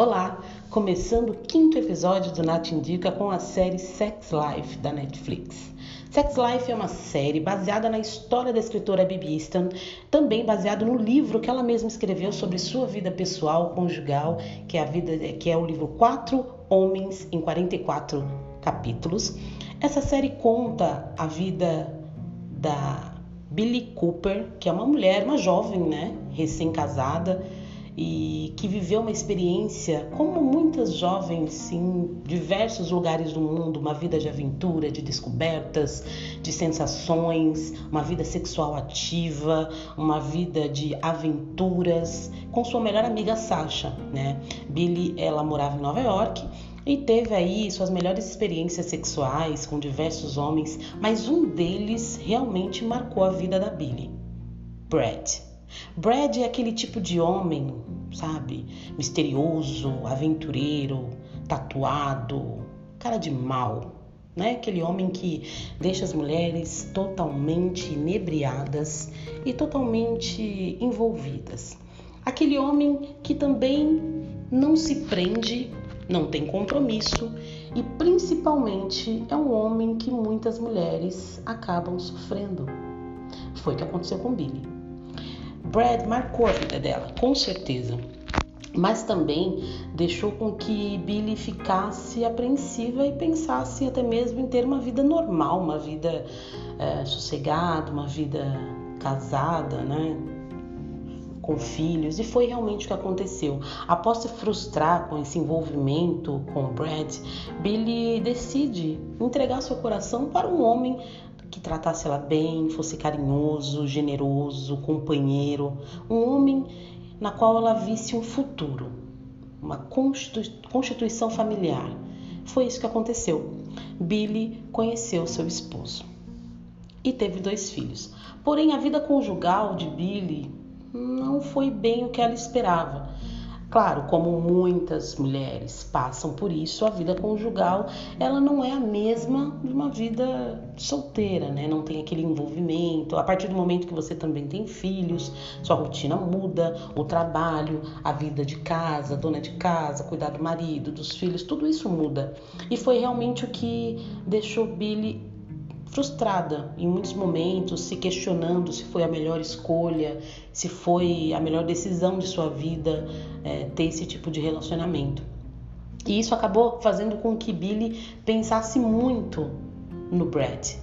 Olá, começando o quinto episódio do Nath Indica com a série Sex Life da Netflix. Sex Life é uma série baseada na história da escritora Bibi Easton, também baseado no livro que ela mesma escreveu sobre sua vida pessoal, conjugal, que é a vida, que é o livro Quatro Homens em 44 capítulos. Essa série conta a vida da Billy Cooper, que é uma mulher, uma jovem, né, recém-casada e que viveu uma experiência, como muitas jovens em diversos lugares do mundo, uma vida de aventura, de descobertas, de sensações, uma vida sexual ativa, uma vida de aventuras, com sua melhor amiga Sasha, né? Billy, ela morava em Nova York e teve aí suas melhores experiências sexuais com diversos homens, mas um deles realmente marcou a vida da Billy, Brad. Brad é aquele tipo de homem, sabe? Misterioso, aventureiro, tatuado, cara de mal, né? Aquele homem que deixa as mulheres totalmente inebriadas e totalmente envolvidas. Aquele homem que também não se prende, não tem compromisso e principalmente é um homem que muitas mulheres acabam sofrendo. Foi o que aconteceu com Billy. Brad marcou a vida dela, com certeza. Mas também deixou com que Billy ficasse apreensiva e pensasse até mesmo em ter uma vida normal, uma vida é, sossegada, uma vida casada, né? com filhos, e foi realmente o que aconteceu. Após se frustrar com esse envolvimento com Brad, Billy decide entregar seu coração para um homem que tratasse ela bem, fosse carinhoso, generoso, companheiro, um homem na qual ela visse um futuro, uma constituição familiar. Foi isso que aconteceu. Billy conheceu seu esposo e teve dois filhos. Porém, a vida conjugal de Billy não foi bem o que ela esperava. Claro, como muitas mulheres passam por isso, a vida conjugal ela não é a mesma de uma vida solteira, né? Não tem aquele envolvimento. A partir do momento que você também tem filhos, sua rotina muda, o trabalho, a vida de casa, dona de casa, cuidar do marido, dos filhos, tudo isso muda. E foi realmente o que deixou Billy frustrada em muitos momentos, se questionando se foi a melhor escolha, se foi a melhor decisão de sua vida é, ter esse tipo de relacionamento. E isso acabou fazendo com que Billy pensasse muito no Brad.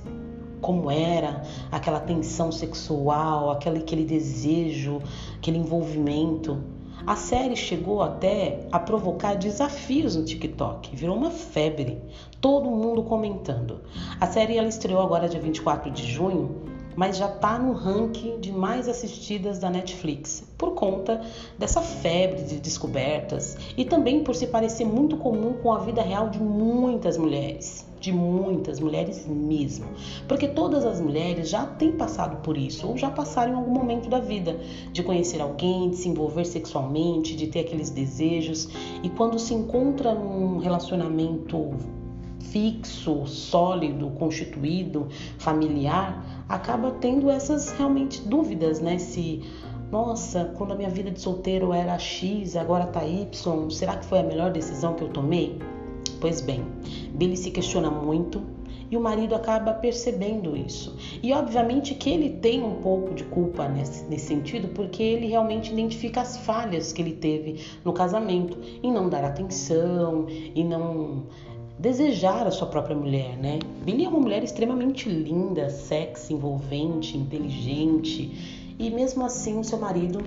Como era aquela tensão sexual, aquele, aquele desejo, aquele envolvimento. A série chegou até a provocar desafios no TikTok, virou uma febre, todo mundo comentando. A série ela estreou agora dia 24 de junho, mas já está no ranking de mais assistidas da Netflix, por conta dessa febre de descobertas e também por se parecer muito comum com a vida real de muitas mulheres de muitas mulheres mesmo, porque todas as mulheres já têm passado por isso ou já passaram em algum momento da vida de conhecer alguém, de se envolver sexualmente, de ter aqueles desejos. E quando se encontra num relacionamento fixo, sólido, constituído, familiar, acaba tendo essas realmente dúvidas, né? Se nossa, quando a minha vida de solteiro era X, agora tá Y, será que foi a melhor decisão que eu tomei? Pois bem, Billy se questiona muito e o marido acaba percebendo isso. E obviamente que ele tem um pouco de culpa nesse, nesse, sentido, porque ele realmente identifica as falhas que ele teve no casamento, em não dar atenção, em não desejar a sua própria mulher, né? Billy é uma mulher extremamente linda, sexy, envolvente, inteligente, e mesmo assim o seu marido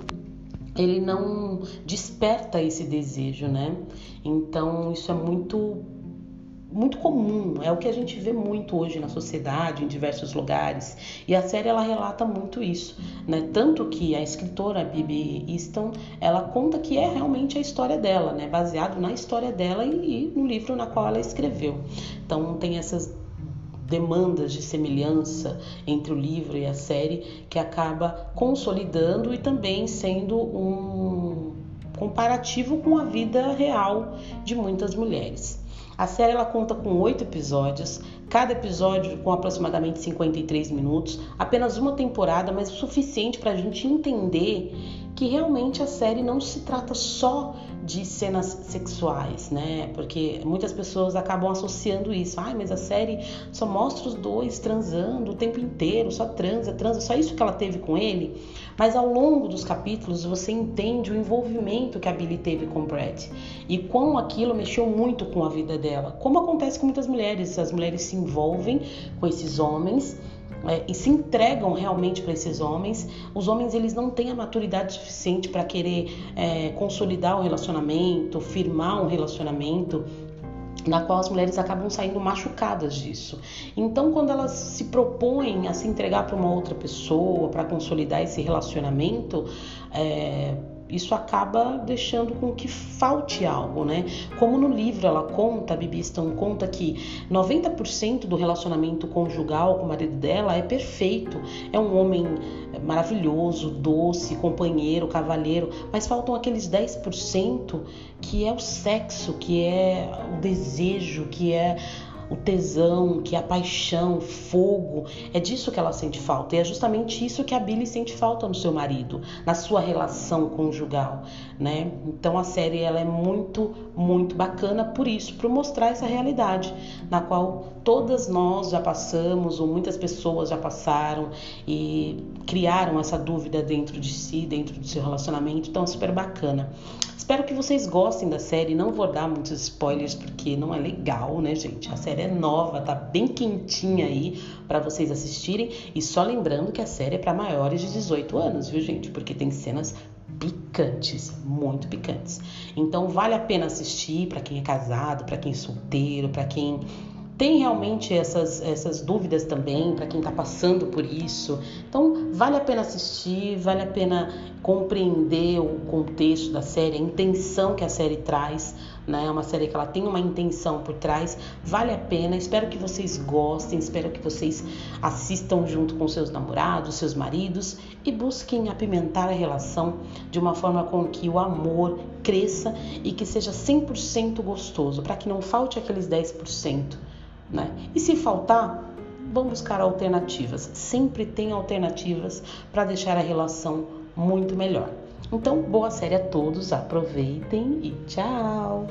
ele não desperta esse desejo, né? Então isso é muito muito comum, é o que a gente vê muito hoje na sociedade, em diversos lugares. E a série ela relata muito isso, né? Tanto que a escritora Bibi Easton, ela conta que é realmente a história dela, né? Baseado na história dela e, e no livro na qual ela escreveu. Então tem essas demandas de semelhança entre o livro e a série que acaba consolidando e também sendo um comparativo com a vida real de muitas mulheres. A série ela conta com oito episódios, cada episódio com aproximadamente 53 minutos, apenas uma temporada, mas o suficiente para a gente entender que realmente a série não se trata só de cenas sexuais, né? Porque muitas pessoas acabam associando isso. Ai, mas a série só mostra os dois transando o tempo inteiro, só transa, transa, só isso que ela teve com ele. Mas ao longo dos capítulos você entende o envolvimento que a Billy teve com o Brad e como aquilo mexeu muito com a vida dela. Como acontece com muitas mulheres, as mulheres se envolvem com esses homens é, e se entregam realmente para esses homens. Os homens eles não têm a maturidade suficiente para querer é, consolidar o relacionamento, firmar um relacionamento na qual as mulheres acabam saindo machucadas disso. Então, quando elas se propõem a se entregar para uma outra pessoa, para consolidar esse relacionamento, é, isso acaba deixando com que falte algo, né? Como no livro ela conta, a Bibi Stone conta que 90% do relacionamento conjugal com o marido dela é perfeito. É um homem maravilhoso, doce, companheiro, cavalheiro, mas faltam aqueles 10% que é o sexo, que é o desejo, que é o tesão, que é a paixão, o fogo. É disso que ela sente falta. E é justamente isso que a Billy sente falta no seu marido, na sua relação conjugal, né? Então a série ela é muito, muito bacana por isso, por mostrar essa realidade na qual todas nós já passamos ou muitas pessoas já passaram e criaram essa dúvida dentro de si, dentro do seu relacionamento. Então é super bacana. Espero que vocês gostem da série. Não vou dar muitos spoilers porque não é legal, né, gente? A série é nova, tá bem quentinha aí para vocês assistirem. E só lembrando que a série é para maiores de 18 anos, viu, gente? Porque tem cenas picantes, muito picantes. Então vale a pena assistir para quem é casado, para quem é solteiro, para quem tem realmente essas, essas dúvidas também para quem está passando por isso. Então, vale a pena assistir, vale a pena compreender o contexto da série, a intenção que a série traz. Né? É uma série que ela tem uma intenção por trás, vale a pena. Espero que vocês gostem, espero que vocês assistam junto com seus namorados, seus maridos e busquem apimentar a relação de uma forma com que o amor cresça e que seja 100% gostoso, para que não falte aqueles 10%. Né? E se faltar, vamos buscar alternativas. Sempre tem alternativas para deixar a relação muito melhor. Então, boa série a todos, aproveitem e tchau!